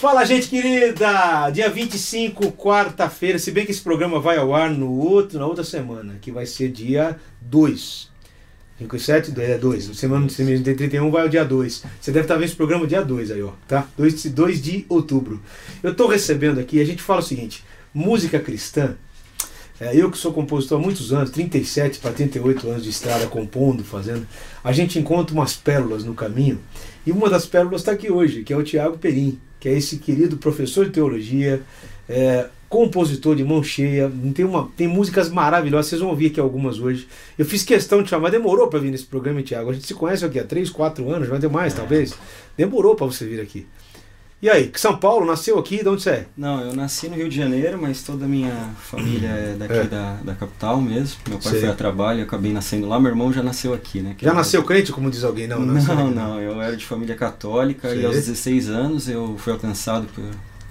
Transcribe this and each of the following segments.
Fala, gente querida! Dia 25, quarta-feira, se bem que esse programa vai ao ar no outro, na outra semana, que vai ser dia 2. 5 e 7, é 2. Semana de 31 vai ao dia 2. Você deve estar vendo esse programa dia 2 aí, ó, tá? 2, 2 de outubro. Eu estou recebendo aqui, a gente fala o seguinte: música cristã. É, eu que sou compositor há muitos anos, 37 para 38 anos de estrada, compondo, fazendo, a gente encontra umas pérolas no caminho. E uma das pérolas está aqui hoje, que é o Tiago Perim que é esse querido professor de teologia, é, compositor de mão cheia, tem, uma, tem músicas maravilhosas, vocês vão ouvir aqui algumas hoje. Eu fiz questão de chamar, demorou para vir nesse programa, Tiago. A gente se conhece aqui há 3, 4 anos, vai ter mais, é. talvez. Demorou para você vir aqui. E aí, São Paulo, nasceu aqui? De onde você é? Não, eu nasci no Rio de Janeiro, mas toda a minha família é daqui é. Da, da capital mesmo. Meu pai Sei. foi a trabalho, eu acabei nascendo lá. Meu irmão já nasceu aqui, né? já nasceu crente, como diz alguém? Não, não, não, não. Eu era de família católica Sei. e aos 16 anos eu fui alcançado por,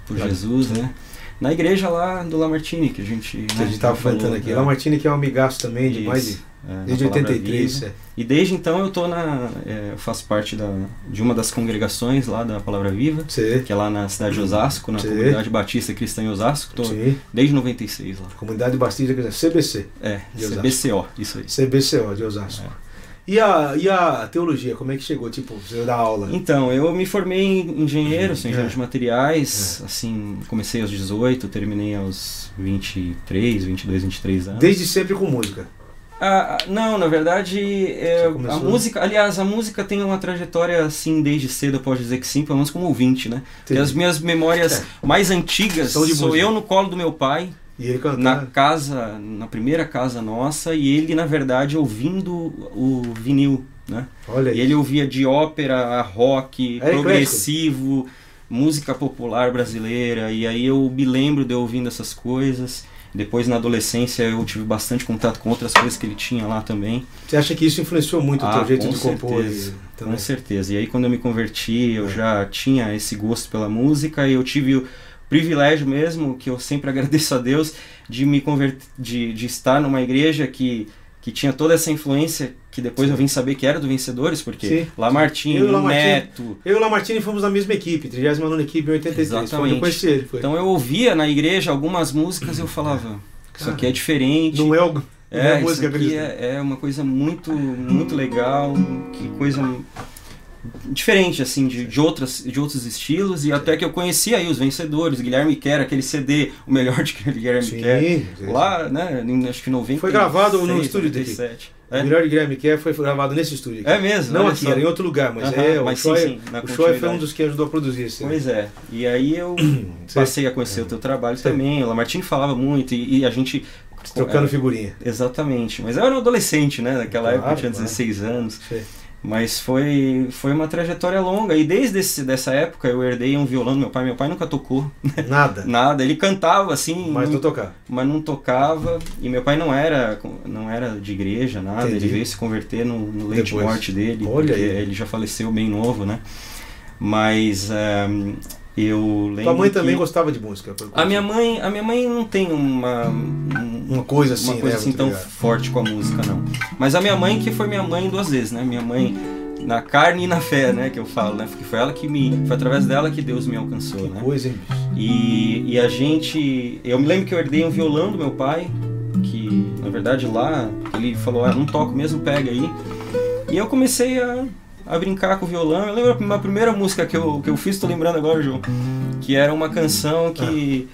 por Jesus, né? Na igreja lá do Lamartine, que a gente. Que né, a gente estava falando aqui. É. Lamartine que é um amigaço também, de Isso. mais de é, desde 83. É. E desde então eu tô na, é, eu faço parte da, de uma das congregações lá da Palavra Viva, Sim. que é lá na cidade de Osasco, na Sim. comunidade Batista Cristã em Osasco. Tô Sim. desde 96 lá. Comunidade Batista Cristã, CBC. É, CBCO, isso aí. CBCO de Osasco. É. E a, e a teologia, como é que chegou? Tipo, você dá aula? Então, eu me formei em engenheiro, sou engenheiro é. de materiais, é. assim, comecei aos 18, terminei aos 23, 22, 23 anos. Desde sempre com música? Ah, não, na verdade, é, a música, aliás, a música tem uma trajetória assim desde cedo, eu posso dizer que sim, pelo menos como ouvinte, né? as minhas memórias é. mais antigas sou música. eu no colo do meu pai, na casa, na primeira casa nossa, e ele, na verdade, ouvindo o vinil, né? Olha e ele ouvia de ópera, rock, é progressivo, eclético. música popular brasileira, e aí eu me lembro de ouvindo essas coisas. Depois, na adolescência, eu tive bastante contato com outras coisas que ele tinha lá também. Você acha que isso influenciou muito ah, o teu jeito de compor? E... Com certeza. E aí, quando eu me converti, eu é. já tinha esse gosto pela música e eu tive o privilégio mesmo, que eu sempre agradeço a Deus, de me converter, de, de estar numa igreja que que tinha toda essa influência que depois Sim. eu vim saber que era do Vencedores, porque. Lamartine, Neto... Eu e o Lamartine fomos na mesma equipe, 39 equipe em 83. Exatamente. Eu conheci ele. Foi. Então eu ouvia na igreja algumas músicas e eu falava, isso aqui é diferente. Não é o... É, é, isso aqui é, é, uma coisa muito, muito legal, que coisa diferente assim de, de outras de outros estilos e até que eu conheci aí os vencedores Guilherme Quer aquele CD o melhor de Guilherme sim, Quer sim. lá né acho que 90 foi gravado no estúdio dele é? o melhor de Guilherme Quer foi gravado nesse estúdio aqui. é mesmo não aqui só. era em outro lugar mas é mas o Choi, o Choi foi um dos que ajudou a produzir esse pois é e aí eu passei a conhecer é. o teu trabalho sim. também o Lamartine falava muito e, e a gente trocando figurinha exatamente mas eu era um adolescente né naquela claro, época eu tinha 16 claro. anos sim. Mas foi, foi uma trajetória longa. E desde esse, dessa época eu herdei um violão do meu pai. Meu pai nunca tocou. Nada? Nada. Ele cantava assim. Mas não, não tocava. Mas não tocava. E meu pai não era, não era de igreja, nada. Entendi. Ele veio se converter no, no leite de morte dele. Olha aí. Ele já faleceu bem novo, né? Mas um, eu lembro. Tua mãe também gostava de música? A minha mãe, a minha mãe não tem uma uma coisa assim, uma coisa né, assim tão ligado. forte com a música não. Mas a minha mãe que foi minha mãe duas vezes, né? Minha mãe na carne e na fé, né, que eu falo, né? Porque foi ela que me, foi através dela que Deus me alcançou, que né? Coisa, hein? E, e a gente, eu me lembro que eu herdei um violão do meu pai, que na verdade lá ele falou, ah, não toco mesmo, pega aí. E eu comecei a a brincar com o violão. Eu lembro a primeira música que eu, que eu fiz, tô lembrando agora, João, que era uma canção que. Que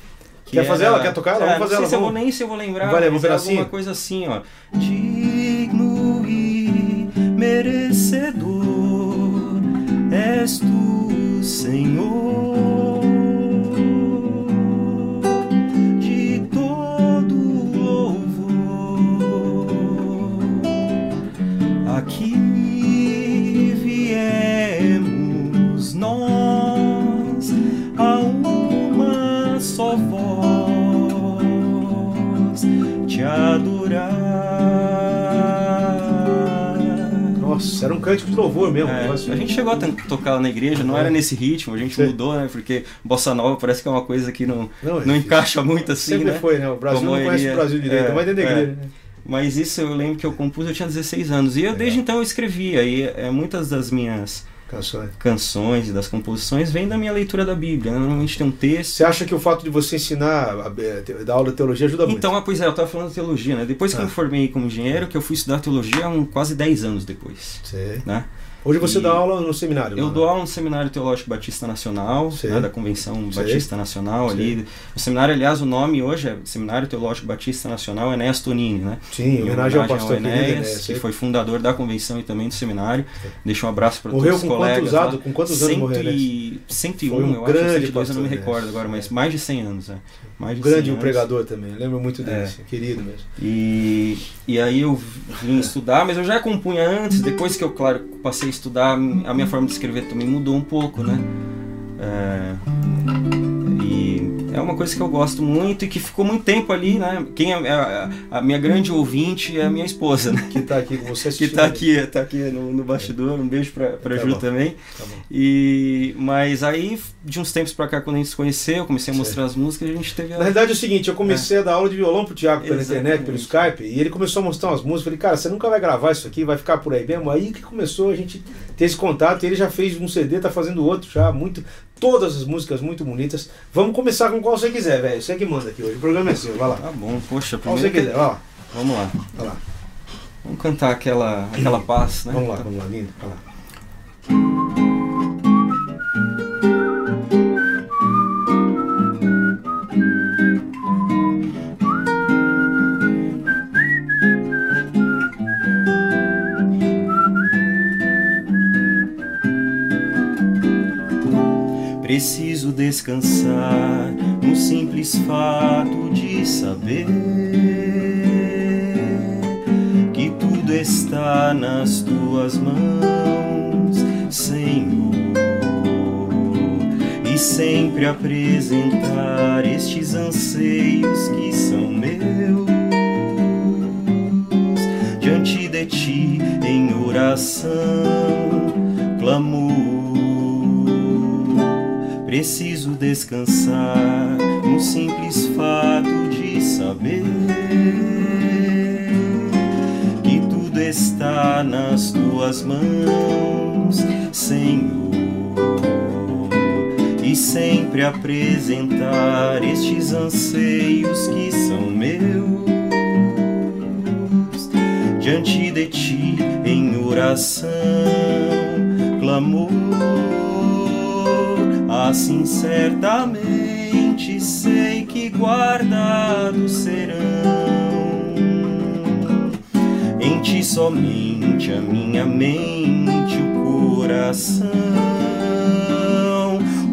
Quer era, fazer ela? Quer tocar ela? É, vamos fazer não ela. Se eu vou, nem se eu vou lembrar. Vai, um pedacinho? Alguma coisa assim, ó. Digno e merecedor és tu, Senhor. Nossa, era um cântico de louvor mesmo. É, a gente chegou a tocar na igreja, não é. era nesse ritmo, a gente Sim. mudou, né? Porque bossa nova parece que é uma coisa que não, não, não encaixa muito assim, Sempre né? foi, né? O Brasil Como não conhece o Brasil direito, é, mas dentro da igreja, né? Mas isso eu lembro que eu compus, eu tinha 16 anos. E eu, desde então eu escrevia. E é, muitas das minhas canções. canções e das composições vem da minha leitura da Bíblia. Né? Normalmente tem um texto. Você acha que o fato de você ensinar, dar aula de teologia ajuda muito? Então, ah, pois é, eu estava falando de teologia, né? Depois que ah. eu me formei como engenheiro, que eu fui estudar teologia um, quase 10 anos depois. Sei. Né? Hoje você e dá aula no seminário? Eu não, dou aula no Seminário Teológico Batista Nacional, né, da Convenção Batista Nacional ali. O seminário, aliás, o nome hoje é Seminário Teológico Batista Nacional Enéas Tonini, né? Sim, em homenagem ao pastor ao Enéas, que foi fundador da convenção e também do seminário. Deixa um abraço para todos os colegas. Quantos, com quantos anos morreu? E... 101, um eu acho, 102, eu não me recordo agora, mas mais de 100 anos. Né? Mais de grande um pregador também, eu lembro muito dele, é. Assim, querido mesmo. E, e aí eu vim estudar, mas eu já compunha antes, depois que eu, claro, passei estudar, a minha forma de escrever também mudou um pouco, né? É, é uma coisa que eu gosto muito e que ficou muito tempo ali, né? Quem é a, a, minha grande ouvinte é a minha esposa, né? Que está aqui com você Que está aqui, tá aqui no, no bastidor. Um beijo para tá Ju bom. também. Tá bom. E, mas aí, de uns tempos para cá, quando a gente se conheceu, eu comecei a mostrar as músicas, a gente teve... A... Na verdade é o seguinte, eu comecei é. a dar aula de violão pro Thiago pela Exatamente. internet, pelo Skype, e ele começou a mostrar umas músicas. Eu falei, cara, você nunca vai gravar isso aqui, vai ficar por aí mesmo? Aí que começou a gente ter esse contato, e ele já fez um CD, tá fazendo outro já, muito todas as músicas muito bonitas. Vamos começar com qual você quiser, velho. Você que manda aqui hoje. O programa é seu, vai lá. Tá bom, poxa, primeiro. Qual você quiser, vai lá. Vamos lá. Vai lá. Vamos cantar aquela, aquela paz, né? Vamos lá, vamos lá, lindo. Vai lá. Preciso descansar no simples fato de saber que tudo está nas tuas mãos, Senhor, e sempre apresentar estes anseios que são meus. Diante de ti em oração, clamor Preciso descansar no simples fato de saber que tudo está nas tuas mãos, Senhor, e sempre apresentar estes anseios que são meus diante de ti em oração, Assim certamente sei que guardados serão em ti somente a minha mente, o coração,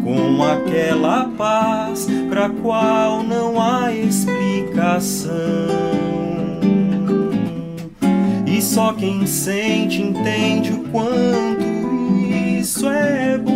com aquela paz para qual não há explicação. E só quem sente entende o quanto isso é bom.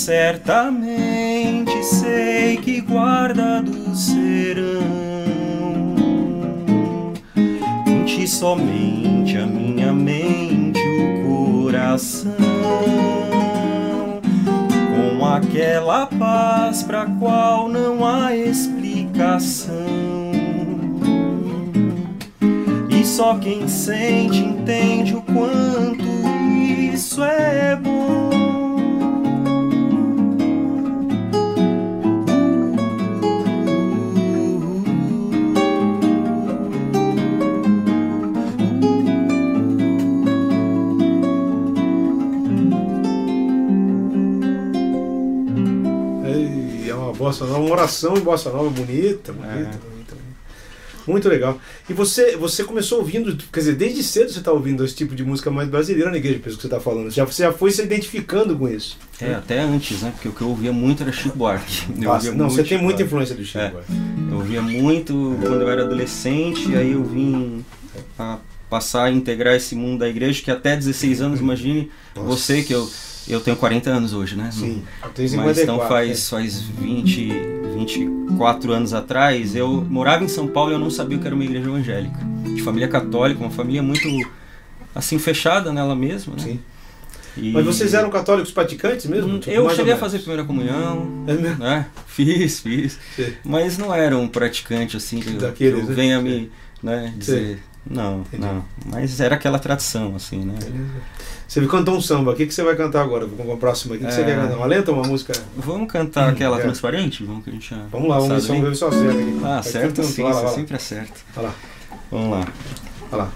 Certamente sei que guardados serão em ti somente a minha mente, o coração, com aquela paz para qual não há explicação. E só quem sente entende o quanto isso é bossa nova, uma oração em bossa nova bonita, bonita, é. bonita, Muito legal. E você, você começou ouvindo, quer dizer, desde cedo você está ouvindo esse tipo de música mais brasileira na igreja, pelo que você está falando. Já, você já foi se identificando com isso. É, até antes, né? Porque o que eu ouvia muito era Chico Buarque. Eu Nossa, não, você tem muita Buarque. influência do Chico é. Buarque. Eu ouvia muito quando eu era adolescente, aí eu vim a passar a integrar esse mundo da igreja, que até 16 anos, imagine Nossa. você que eu eu tenho 40 anos hoje, né? Sim, eu tenho 54, Mas então faz, né? faz 20, 24 anos atrás, eu morava em São Paulo e eu não sabia o que era uma igreja evangélica. De família católica, uma família muito, assim, fechada nela mesma, né? Sim. E... Mas vocês eram católicos praticantes mesmo? Tipo, eu cheguei a fazer primeira comunhão, é mesmo? né? Fiz, fiz. Sim. Mas não era um praticante assim que Daqueles, eu, eu né? venha me né, dizer. Não, Entendi. não. Mas era aquela tradição, assim, né? Você cantou um samba, o que, que você vai cantar agora? Vamos a próxima. O que, que você é. quer cantar? Uma lenta ou uma música? Vamos cantar hum, aquela é. transparente? Vamos, que a gente vamos lá, vamos ver, vamos ver se eu acerto aqui. Ah, certo sim, lá, lá, lá. sempre acerta. Vai lá. Vamos lá. Vai lá.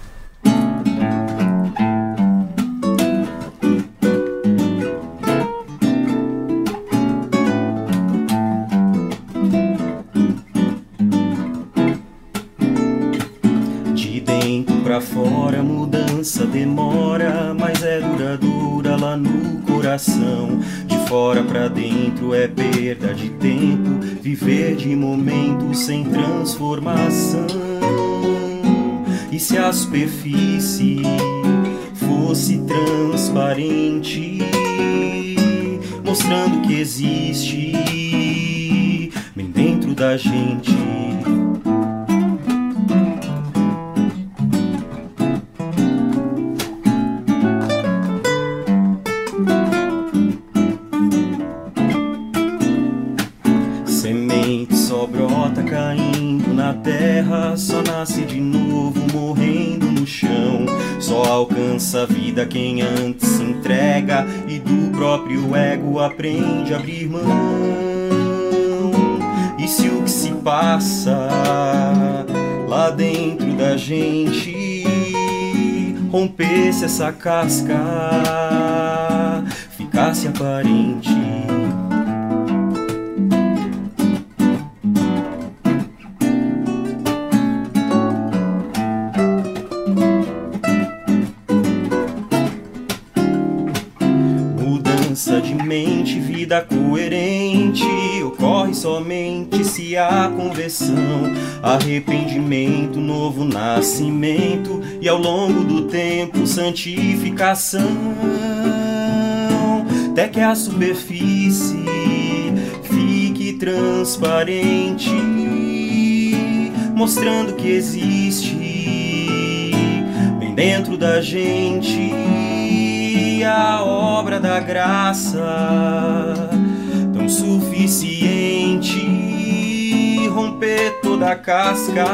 Mudança demora, mas é duradoura lá no coração. De fora para dentro é perda de tempo, viver de momento sem transformação. E se a superfície fosse transparente, mostrando que existe bem dentro da gente alcança a vida quem antes se entrega e do próprio ego aprende a abrir mão. E se o que se passa lá dentro da gente rompesse essa casca, ficasse aparente somente se há conversão, arrependimento, novo nascimento e ao longo do tempo santificação. Até que a superfície fique transparente, mostrando que existe bem dentro da gente a obra da graça tão suficiente romper toda casca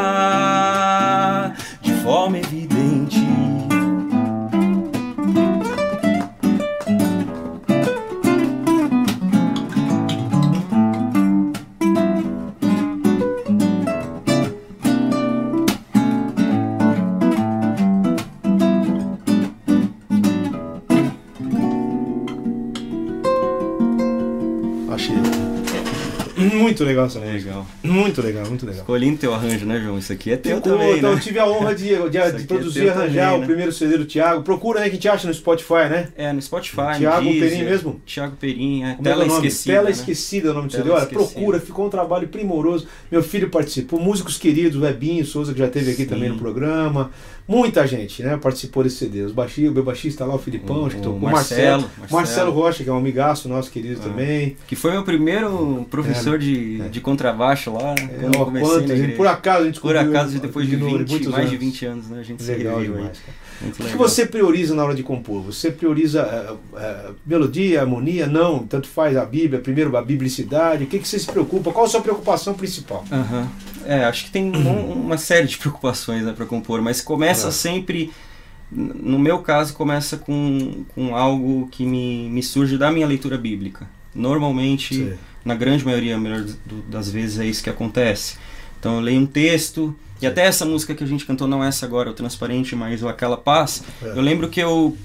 de forma evidente. Muito legal essa música. Legal. Muito legal, muito legal. Ficou lindo teu arranjo, né, João? Isso aqui é teu Ficou, também, então, né? Eu tive a honra de, de, de é produzir e arranjar também, o né? primeiro CD do Thiago. Procura aí que te acha no Spotify, né? É, no Spotify, Thiago no Perim mesmo? Thiago Perim, é. Como é Tela é Esquecida. Tela né? Esquecida é o nome do CD. Olha, procura, ficou um trabalho primoroso. Meu filho participou, músicos queridos, o Ebinho Souza, que já esteve aqui Sim. também no programa. Muita gente, né? Participou desse CD. Os baixistas, o baixista lá, o Filipão, o, acho que tocou. O Marcelo, Marcelo, Marcelo. Rocha, que é um amigaço nosso querido ah. também. Que foi meu primeiro professor é, de, é. de contrabaixo lá. É, quando eu comecei por acaso a gente Por acaso, depois de 20, mais anos. de 20 anos, né? A gente legal se demais, o que você prioriza na hora de compor? Você prioriza uh, uh, melodia, harmonia? Não, tanto faz a Bíblia, primeiro a biblicidade. O que, que você se preocupa? Qual a sua preocupação principal? Uhum. É, acho que tem um, uma série de preocupações né, para compor, mas começa sempre. No meu caso, começa com, com algo que me, me surge da minha leitura bíblica. Normalmente, Sim. Na grande maioria melhor das vezes, é isso que acontece. Então, eu leio um texto e até essa música que a gente cantou, não essa agora, o Transparente, mas o Aquela Paz, é. eu lembro que eu,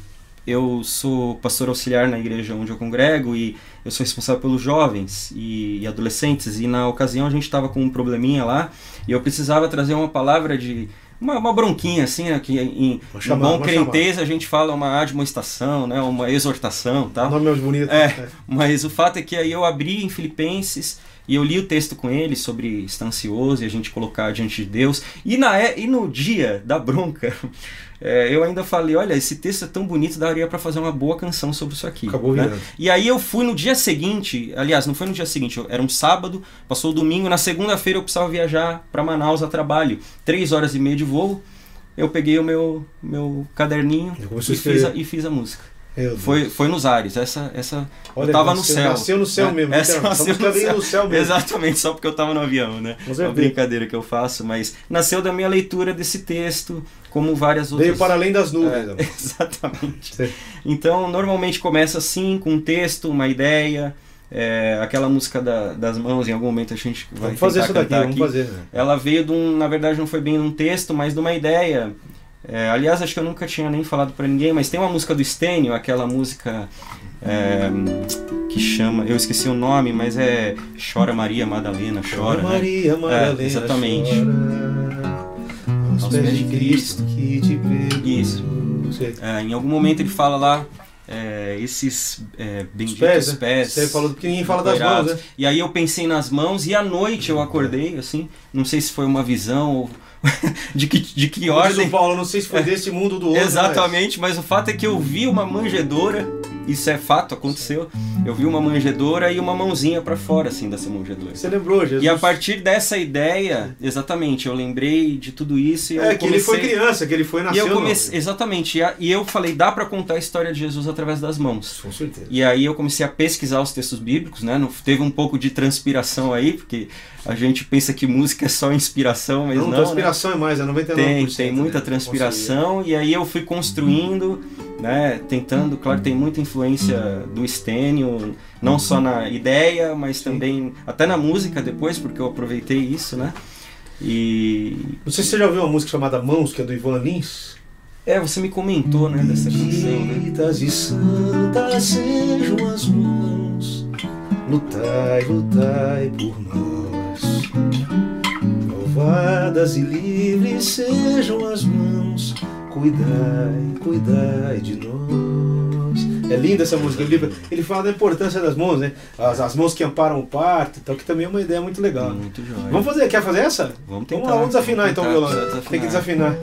eu sou pastor auxiliar na igreja onde eu congrego e eu sou responsável pelos jovens e, e adolescentes. E na ocasião a gente estava com um probleminha lá e eu precisava trazer uma palavra de. Uma, uma bronquinha assim, né, que em, chamar, bom crentez a gente fala uma admoestação, né, uma exortação tal. Nome é bonito. É, mas o fato é que aí eu abri em Filipenses E eu li o texto com ele sobre estar ansioso e a gente colocar diante de Deus. E, na, e no dia da bronca, é, eu ainda falei: olha, esse texto é tão bonito, daria para fazer uma boa canção sobre isso aqui. Acabou né? E aí eu fui no dia seguinte, aliás, não foi no dia seguinte, era um sábado, passou o domingo, na segunda-feira eu precisava viajar para Manaus a trabalho. Três horas e meia de voo. Eu peguei o meu, meu caderninho e fiz, a, e fiz a música. Foi, foi nos ares. Essa, essa Olha, eu tava nasceu, no céu. Nasceu no céu é, mesmo. Essa nasceu no céu. no céu mesmo. Exatamente, só porque eu tava no avião, né? É uma brincadeira que eu faço, mas nasceu da minha leitura desse texto, como várias outras. Veio para além das nuvens. É, exatamente. Sim. Então, normalmente começa assim, com um texto, uma ideia. É, aquela música da, das mãos, em algum momento a gente vai vamos fazer isso daqui, aqui. Vamos fazer, né? Ela veio de um, na verdade não foi bem um texto, mas de uma ideia é, aliás, acho que eu nunca tinha nem falado para ninguém, mas tem uma música do Stênio, aquela música é, que chama, eu esqueci o nome, mas é Chora Maria Madalena, chora. Chora né? Maria Madalena. É, exatamente. Chora, aos pés de Cristo que te. Isso. É, em algum momento ele fala lá é, esses é, benditos pés, né? pés. Você falou que ninguém fala das mãos, né? E aí eu pensei nas mãos e à noite eu acordei, assim, não sei se foi uma visão ou de que, de que ordem. Paulo, não sei se foi desse mundo do outro. Exatamente, mas... mas o fato é que eu vi uma manjedora isso é fato, aconteceu. Eu vi uma manjedora e uma mãozinha para fora, assim, dessa manjedora. Você lembrou, Jesus? E a partir dessa ideia, exatamente, eu lembrei de tudo isso e É, que comecei... ele foi criança, que ele foi nasceu. E eu comecei, exatamente, e eu falei, dá para contar a história de Jesus através das mãos. Com certeza. E aí eu comecei a pesquisar os textos bíblicos, né? Teve um pouco de transpiração aí, porque a gente pensa que música é só inspiração, mas não. não transpiração né? é mais, é 99%. Tem, tem muita né? transpiração, e aí eu fui construindo né, tentando, claro, tem muita influência do Stênio, não só na ideia, mas também até na música depois, porque eu aproveitei isso, né? E não sei se você já ouviu uma música chamada Mãos, que é do Ivan Lins. É, você me comentou, né, dessa canção, né? e santas sejam as mãos, lutai, lutai por nós. Louvadas e livres sejam as mãos Cuidai, cuidai de nós. É linda essa música. Ele, ele fala da importância das mãos, né? As, as mãos que amparam o parto, então, que também é uma ideia muito legal. Muito jóia. Vamos fazer, quer fazer essa? Vamos tentar. Vamos lá, vamos desafinar então o violão. Tem que desafinar.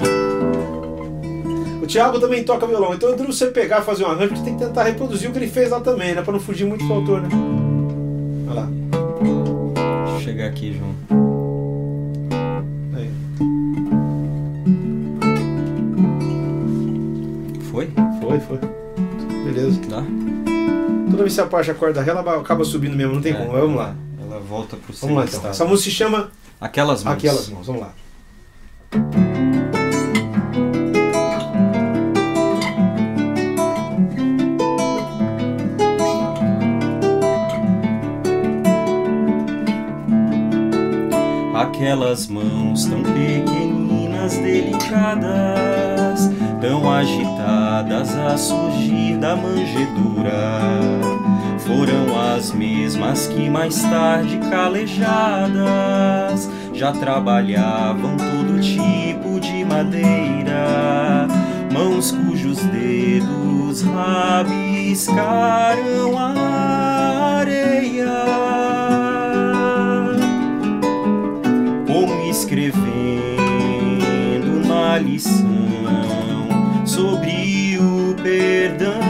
O Thiago também toca violão, então entre você pegar e fazer um arranjo, você tem que tentar reproduzir o que ele fez lá também, né? Pra não fugir muito do autor, né? Olha lá. Deixa eu chegar aqui, João. Foi, foi. Beleza. Tá. Toda vez que você a corda ré, ela acaba subindo mesmo, não tem é, como. Vamos lá. Ela volta pro Vamos lá então. Essa música se chama Aquelas Mãos. Aquelas Mãos, vamos lá. Aquelas mãos tão pequeninas, delicadas tão agitadas a surgir da manjedoura. Foram as mesmas que mais tarde calejadas já trabalhavam todo tipo de madeira, mãos cujos dedos rabiscaram a areia, como escrevendo uma lição sobre o perdão,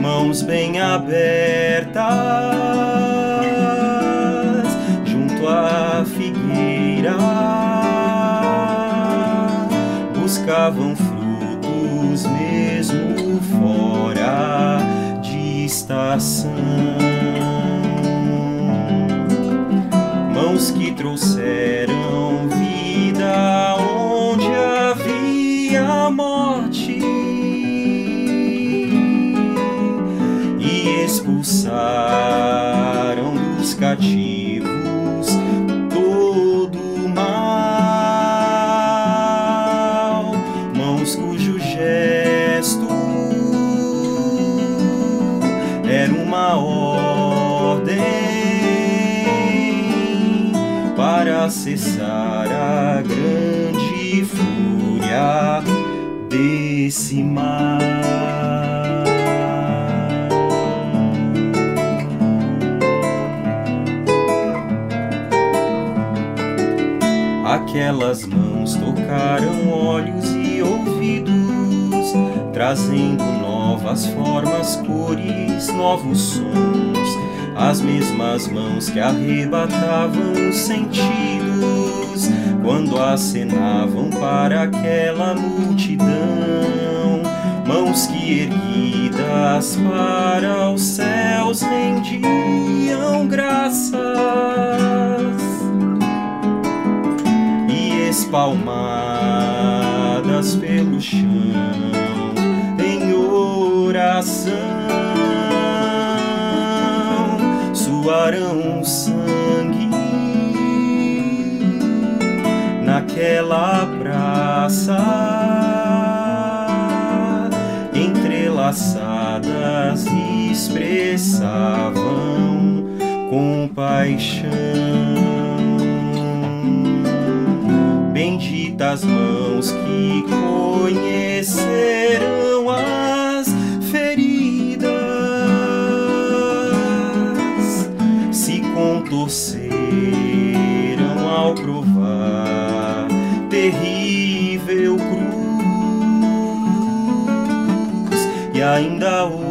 mãos bem abertas junto à figueira, buscavam frutos mesmo fora de estação. Cativos todo mal, mãos cujo gesto era uma ordem para cessar a grande fúria desse mar. Aquelas mãos tocaram olhos e ouvidos, trazendo novas formas, cores, novos sons, as mesmas mãos que arrebatavam os sentidos quando acenavam para aquela multidão, mãos que erguidas para os céus rendiam graças espalmadas pelo chão em oração suarão sangue naquela praça entrelaçadas expressavam compaixão benditas mãos que conhecerão as feridas, se contorceram ao provar terrível cruz, e ainda hoje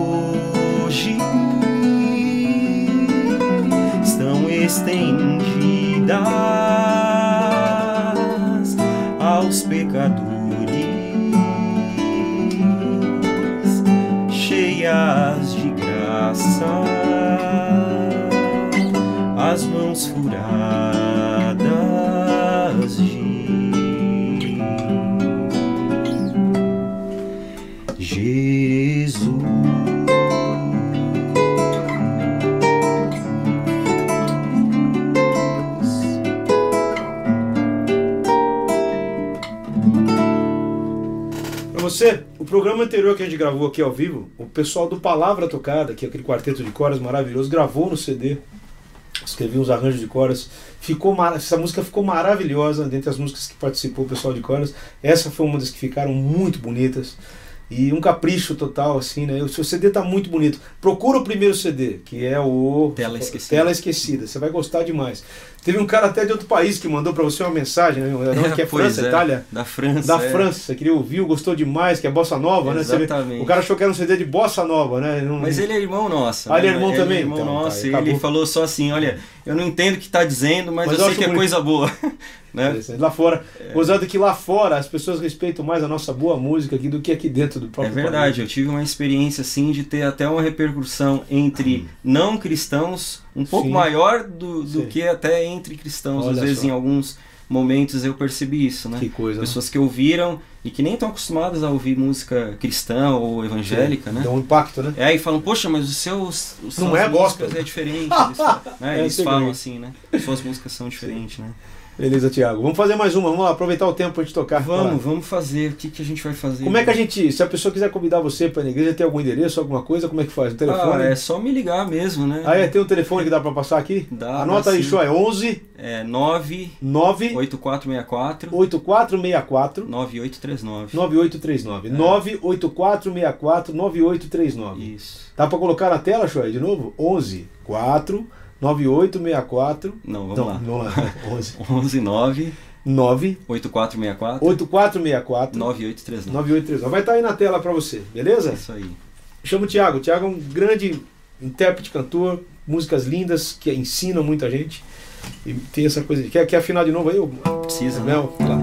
anterior que a gente gravou aqui ao vivo, o pessoal do Palavra Tocada, que é aquele quarteto de coras maravilhoso, gravou no CD. Escrevi uns arranjos de coras. Ficou essa música ficou maravilhosa dentre as músicas que participou o pessoal de coras. Essa foi uma das que ficaram muito bonitas. E um capricho total, assim, né? O seu CD tá muito bonito. Procura o primeiro CD, que é o Tela Esquecida. Tela Esquecida. Você vai gostar demais. Teve um cara até de outro país que mandou para você uma mensagem, né? que é França, é. Itália? Da França. Da é. França. Queria ouvir, gostou demais, que é Bossa Nova, Exatamente. né? Exatamente. O cara achou que era um CD de Bossa Nova, né? Não... Mas ele é irmão nosso. Ah, ele é né? irmão ele também? É irmão então, nosso. Tá, ele falou só assim: olha, eu não entendo o que está dizendo, mas, mas eu, eu sei que é coisa boa. né? Lá fora, é. gozado que lá fora as pessoas respeitam mais a nossa boa música aqui do que aqui dentro do próprio É verdade, país. eu tive uma experiência assim de ter até uma repercussão entre não cristãos um pouco Sim. maior do, do que até entre cristãos. Olha Às vezes, só. em alguns momentos, eu percebi isso, né? Que coisa. Né? Pessoas que ouviram e que nem estão acostumadas a ouvir música cristã ou evangélica, Sim. né? Dá um impacto, né? É, e falam, poxa, mas os seus. Os Não é gospel. é diferente. Eles, né? é, eles falam assim, né? Suas músicas são diferentes, né? Beleza, Tiago. Vamos fazer mais uma. Vamos lá, aproveitar o tempo para gente tocar. Vamos, vamos fazer. O que, que a gente vai fazer? Como é que a gente. Se a pessoa quiser convidar você para a igreja, tem algum endereço, alguma coisa? Como é que faz? Um telefone? Ah, é só me ligar mesmo, né? Ah, é? Tem um telefone que dá para passar aqui? Dá. Anota aí, show. É 11. É 9. 9. 8464. 8464. 9839. 9839. É. 98464 9839. Isso. Dá para colocar na tela, show? De novo? 11 4 9864. Não, vamos não, lá. Não, lá. 11. 11 9 9 8464 8464 9839. 9839. Vai estar tá aí na tela para você, beleza? É isso aí. Chamo o Thiago. O Thiago é um grande intérprete, cantor, músicas lindas que ensinam muita gente. E tem essa coisa. Quer, quer afinar de novo aí? Precisa. Né? Vamos lá.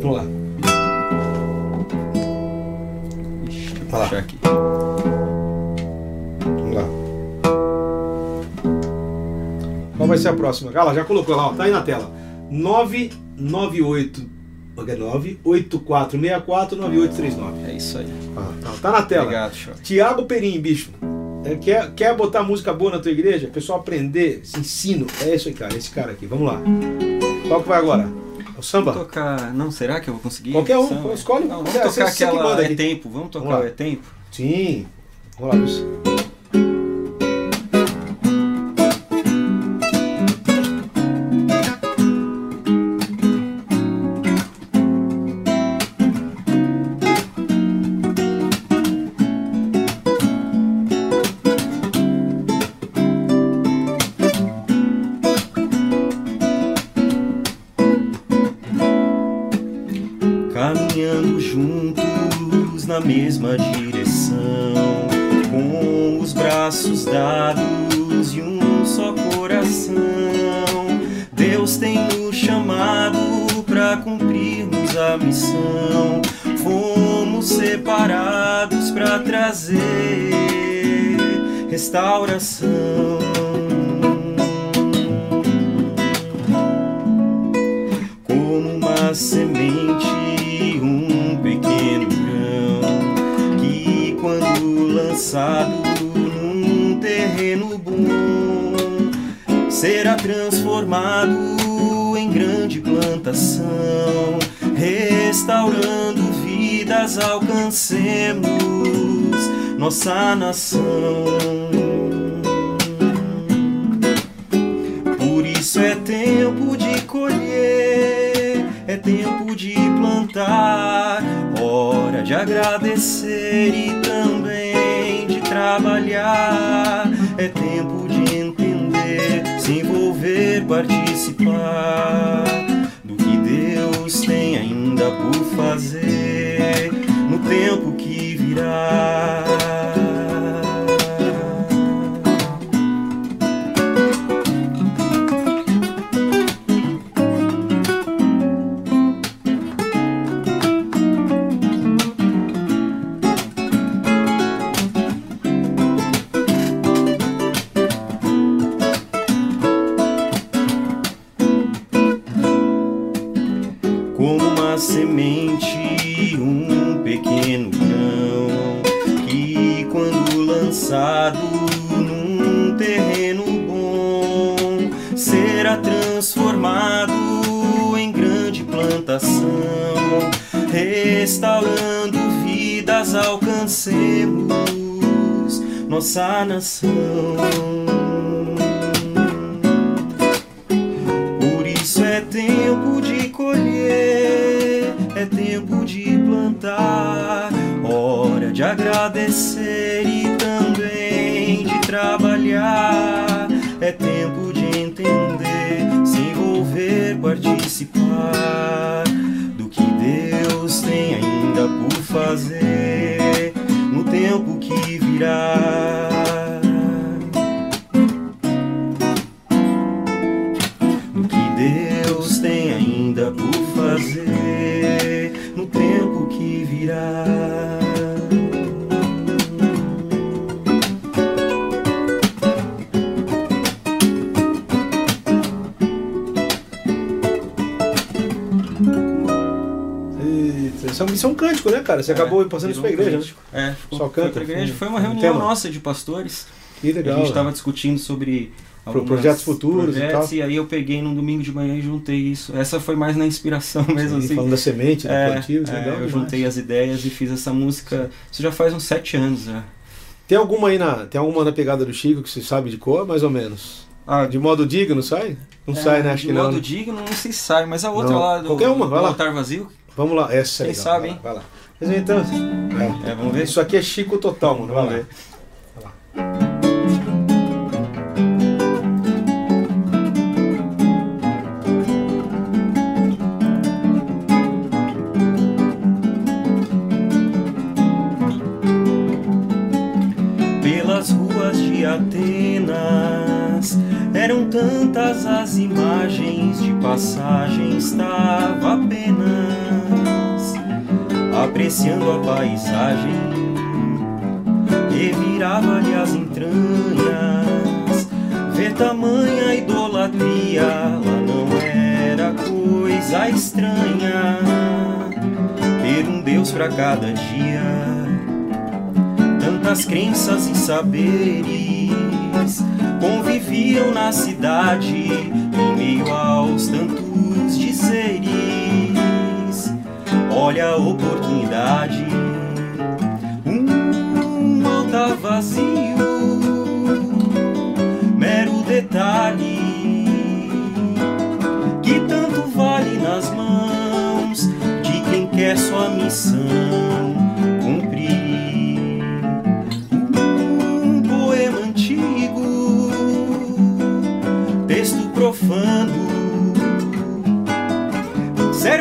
Vamos lá. Vamos lá. aqui. Vai ser a próxima? Gala, já colocou lá, ó, tá aí na tela. 998 98464 9839. É isso aí. Ah, tá, tá, na tela. Obrigado, show. Tiago Perim, bicho. É, quer, quer botar música boa na tua igreja? O pessoal aprender, esse ensino. É isso aí, cara. Esse cara aqui. Vamos lá. Qual que vai agora? O samba? Vou tocar. Não, será que eu vou conseguir? Qualquer um. Samba. Escolhe. Não, vamos tocar aquela. É tempo. Vamos tocar vamos É tempo? Sim. Vamos lá, Luiz. Nos chamado para cumprirmos a missão. Fomos separados para trazer restauração. Como uma semente, um pequeno grão que, quando lançado num terreno bom, será transformado plantação, restaurando vidas, alcancemos nossa nação. Por isso é tempo de colher, é tempo de plantar, hora de agradecer e também de trabalhar. É tempo de entender, se envolver, participar tem ainda por fazer no tempo que virá. Nossa Isso é um cântico, né, cara? Você é, acabou passando isso pra igreja, né? É, ficou, Só canta. Foi, igreja. foi uma reunião nossa de pastores. Que legal. A gente estava discutindo sobre projetos futuros projetos, e tal. E aí eu peguei num domingo de manhã e juntei isso. Essa foi mais na inspiração mesmo Sim, assim. Falando da semente, do é, plantio, é, legal. Eu demais. juntei as ideias e fiz essa música. Isso já faz uns sete anos já. Tem alguma aí na. Tem alguma na pegada do Chico que você sabe de cor, mais ou menos? Ah, de modo digno sai? Não é, sai, né? Acho que não. De modo digno não sei se sai, mas a outra não. lá do, Qualquer uma, vai do lá. altar vazio. Vamos lá, essa é Quem sabe, hein? Vai lá. Vai lá. Então, é, vamos ver. Isso aqui é Chico total, mano. Vamos ver. Pelas ruas de Atenas eram tantas as imagens de passagem estava apenas apreciando a paisagem, revirava-lhe as entranhas. Ver tamanha idolatria lá não era coisa estranha. Ter um Deus para cada dia, tantas crenças e saberes conviviam na cidade em meio aos tantos dizeres olha a oportunidade. Um altar vazio, mero detalhe que tanto vale nas mãos de quem quer sua missão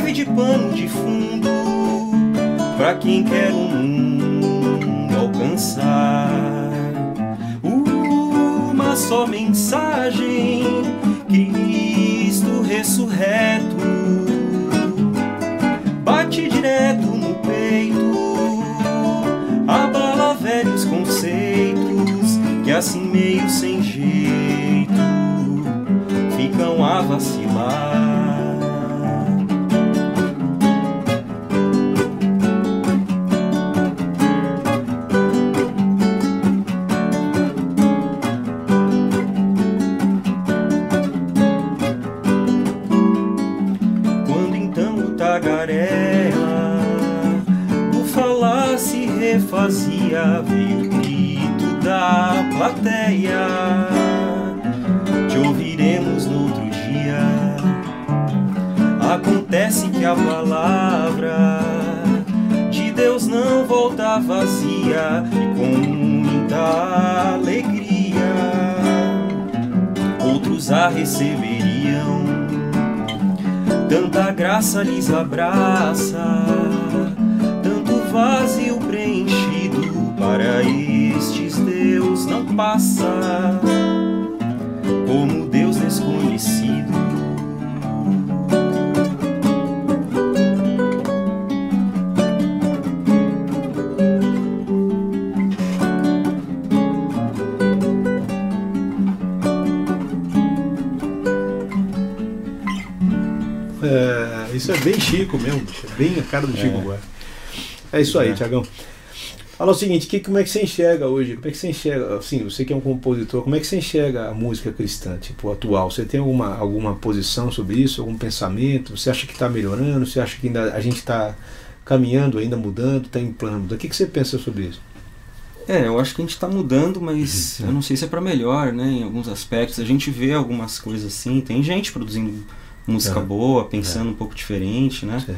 serve de pano de fundo para quem quer um mundo alcançar uma só mensagem: Cristo ressurreto. Bate direto no peito, abala velhos conceitos que assim meio sem lhes isso é bem Chico mesmo, é bem a cara do Chico é. agora. É isso aí, é. Tiagão. Fala o seguinte, que, como é que você enxerga hoje? Como é que você enxerga, assim, você que é um compositor, como é que você enxerga a música cristã, tipo, atual? Você tem alguma, alguma posição sobre isso, algum pensamento? Você acha que está melhorando? Você acha que ainda a gente está caminhando, ainda mudando, está em plano O que, que você pensa sobre isso? É, eu acho que a gente está mudando, mas uhum. eu não sei se é para melhor, né? Em alguns aspectos. A gente vê algumas coisas assim, tem gente produzindo música boa, pensando é. um pouco diferente, né? Sim.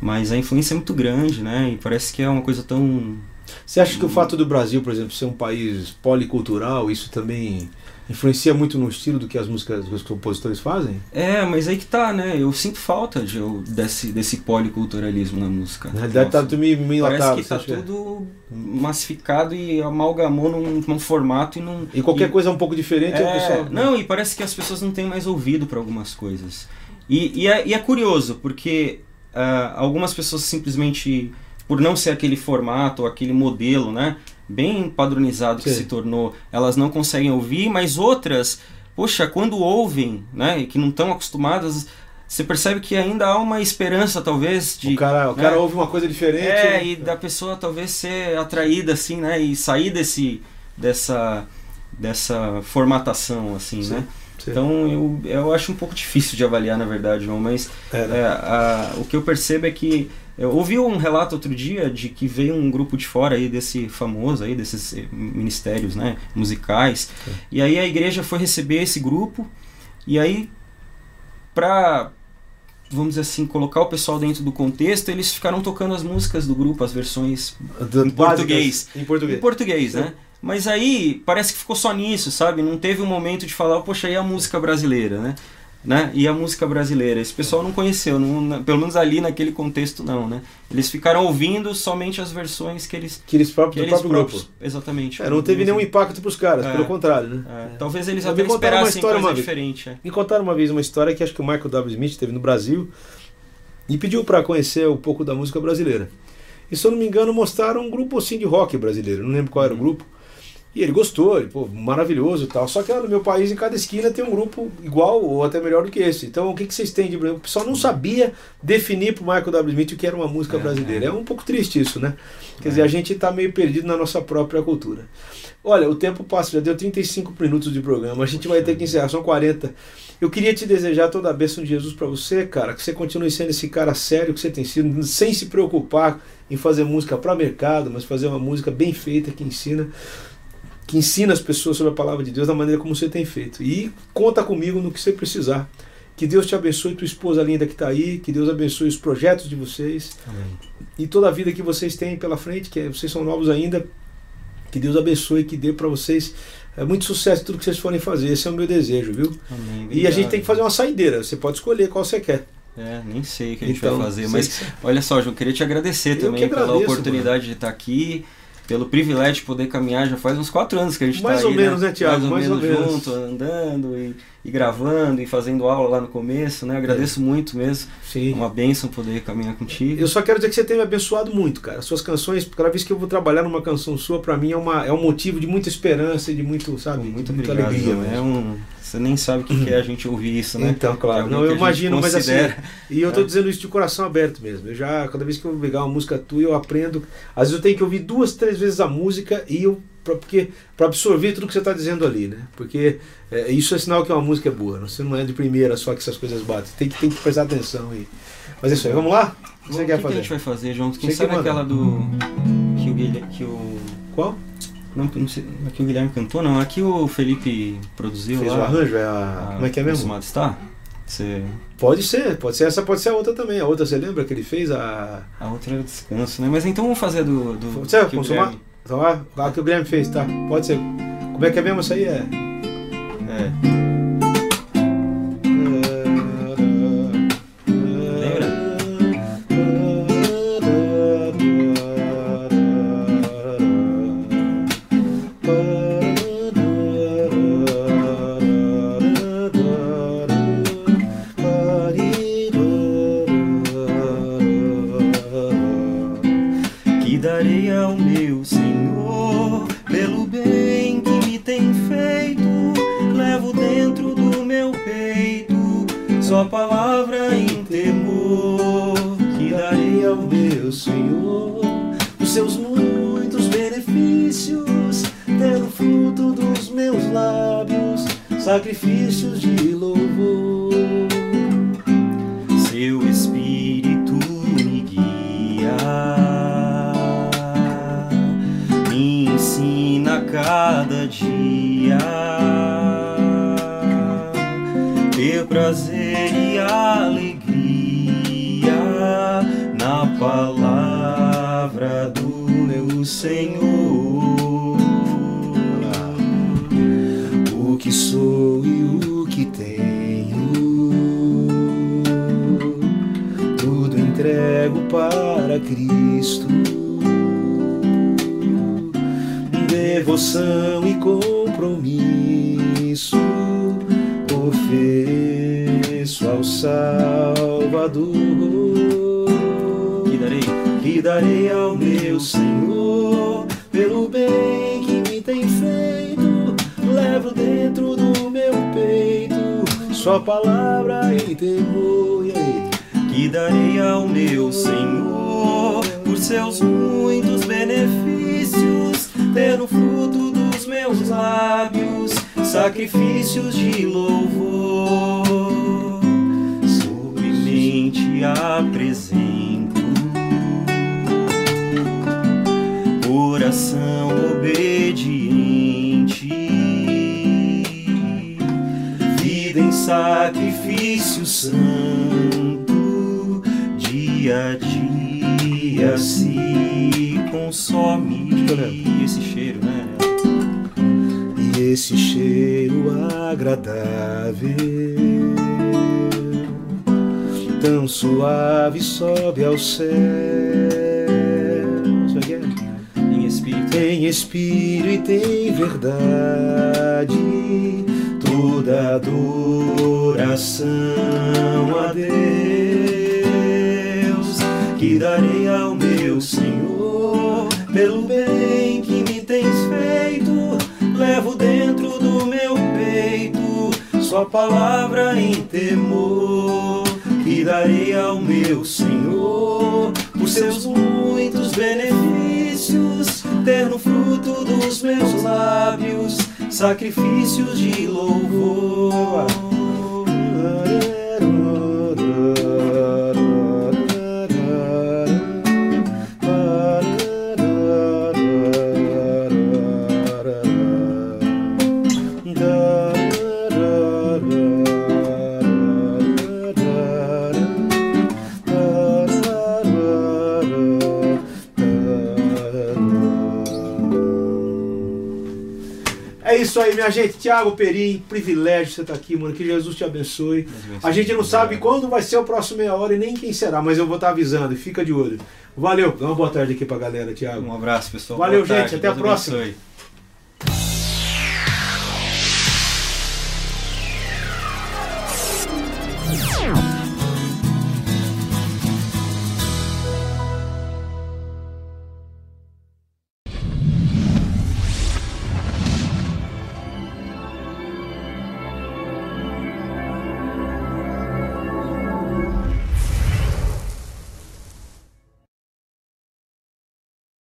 Mas a influência é muito grande, né? E parece que é uma coisa tão. Você acha que o fato do Brasil, por exemplo, ser um país policultural, isso também influencia muito no estilo do que as músicas dos compositores fazem? É, mas aí que tá, né? Eu sinto falta de, desse, desse policulturalismo na música. Na realidade tá tudo meio, meio Parece que tá tudo é? massificado e amalgamou num, num, formato e num... E qualquer e, coisa um pouco diferente, é, pessoal... Não, e parece que as pessoas não têm mais ouvido para algumas coisas. E, e, é, e é curioso, porque uh, algumas pessoas simplesmente, por não ser aquele formato, aquele modelo, né? Bem padronizado Sim. que se tornou, elas não conseguem ouvir, mas outras, poxa, quando ouvem, né? E que não estão acostumadas, você percebe que ainda há uma esperança, talvez, de. O cara, o né? cara ouve uma coisa diferente. É, né? e da pessoa talvez ser atraída, assim, né? E sair desse, dessa, dessa formatação, assim, Sim. né? Então eu, eu acho um pouco difícil de avaliar, na verdade, João, mas é, né? é, a, o que eu percebo é que eu ouvi um relato outro dia de que veio um grupo de fora aí desse famoso aí desses eh, ministérios, né, musicais. É. E aí a igreja foi receber esse grupo e aí para vamos dizer assim, colocar o pessoal dentro do contexto, eles ficaram tocando as músicas do grupo, as versões em português. Em português. Em português, né? Mas aí parece que ficou só nisso, sabe? Não teve um momento de falar, poxa, e a música brasileira, né? né? E a música brasileira. Esse pessoal não conheceu, não, pelo menos ali naquele contexto não, né? Eles ficaram ouvindo somente as versões que eles que eles próprios que próprio próprios, grupo. Exatamente. É, não teve nenhum impacto para os caras, é, pelo contrário, né? É, talvez eles até esperassem uma história coisa uma diferente. É. Me contaram uma vez uma história que acho que o Michael W. Smith teve no Brasil e pediu para conhecer um pouco da música brasileira. E se eu não me engano, mostraram um grupo assim de rock brasileiro, não lembro qual era o uhum. grupo. E ele gostou, ele, pô, maravilhoso e tal. Só que lá no meu país, em cada esquina, tem um grupo igual ou até melhor do que esse. Então, o que, que vocês têm de. O pessoal não sabia definir para o Michael W. Smith o que era uma música é, brasileira. É. é um pouco triste isso, né? Quer é. dizer, a gente está meio perdido na nossa própria cultura. Olha, o tempo passa, já deu 35 minutos de programa. A gente vai ter que encerrar, são 40. Eu queria te desejar toda a bênção de Jesus para você, cara. Que você continue sendo esse cara sério que você tem sido, sem se preocupar em fazer música para mercado, mas fazer uma música bem feita que ensina que ensina as pessoas sobre a palavra de Deus da maneira como você tem feito. E conta comigo no que você precisar. Que Deus te abençoe, tua esposa linda que está aí, que Deus abençoe os projetos de vocês Amém. e toda a vida que vocês têm pela frente, que é, vocês são novos ainda. Que Deus abençoe, que dê para vocês é, muito sucesso em tudo que vocês forem fazer. Esse é o meu desejo, viu? Amém. E a gente tem que fazer uma saideira. Você pode escolher qual você quer. É, nem sei o que a gente então, vai fazer, mas olha só, João, queria te agradecer também pela oportunidade mano. de estar aqui. Pelo privilégio de poder caminhar, já faz uns quatro anos que a gente Mais tá ou aí, menos, né, né Tiago? Mais Mais ou menos menos. junto, andando e, e gravando e fazendo aula lá no começo, né? Agradeço muito mesmo. É Sim. uma bênção poder caminhar contigo. Eu só quero dizer que você tem me abençoado muito, cara. Suas canções, cada vez que eu vou trabalhar numa canção sua, pra mim é, uma, é um motivo de muita esperança e de muito, sabe? Muito obrigado. alegria. É um, você nem sabe o que, que é a gente ouvir isso, né? Então, É claro. Não, que eu imagino, mas assim. considera. E eu tô É. dizendo isso de coração aberto mesmo. Eu já, cada vez que eu vou pegar uma música tua, eu aprendo. Às vezes eu tenho que ouvir duas, três vezes a música e eu. Pra, porque, pra absorver tudo que você tá dizendo ali, né? Porque é, isso é sinal que uma música é boa. Você não é de primeira só que essas coisas batem. Tem que, tem que prestar atenção aí. Mas é isso aí, vamos lá? O que você o quer que, que a fazer? gente vai fazer, João? Quem que sabe manda. aquela do. Que o. Que o, Qual? Não, não sei, a que o Guilherme cantou, não. Aqui o Felipe produziu Fez lá. o arranjo? É a... a Como é que é mesmo? Está? Você, Pode ser, pode ser. Essa pode ser a outra também. A outra, você lembra que ele fez? A. a outra era descanso, né? Mas então vamos fazer do. do que o consumar? Guilherme- Então, a, a que o Guilherme fez, tá? Pode ser. Como é que é mesmo essa aí? É. É. Senhor os seus muitos benefícios, ter o fruto dos meus lábios, sacrifícios de Cristo. Devoção e compromisso ofereço ao Salvador Que darei que darei ao meu Senhor pelo bem que me tem feito. Levo dentro do meu peito sua palavra em temor. E aí? que darei ao meu Senhor seus muitos benefícios, ter o fruto dos meus lábios, sacrifícios de louvor. Submente apresento coração obediente, vida em sacrifício santo, dia a dia se consome. Esse cheiro, né? E esse cheiro agradável, tão suave, sobe ao céu. Como é que é? Em espírito. Tem espírito e tem verdade, toda adoração a Deus, darei ao meu Senhor, pelo bem que me tens feito, levo dentro do meu peito sua palavra em temor, que darei ao meu Senhor, por seus muitos benefícios, ter no fruto dos meus lábios sacrifícios de louvor. Aí, minha gente. Tiago Perim, privilégio você estar aqui, mano. Que Jesus te abençoe. A gente não sabe quando vai ser o próximo meia hora e nem quem será, mas eu vou estar avisando. e Fica de olho. Valeu, dá uma boa tarde aqui pra galera, Thiago. Um abraço, pessoal. Valeu, boa gente, tarde. até Deus a próxima. Abençoe.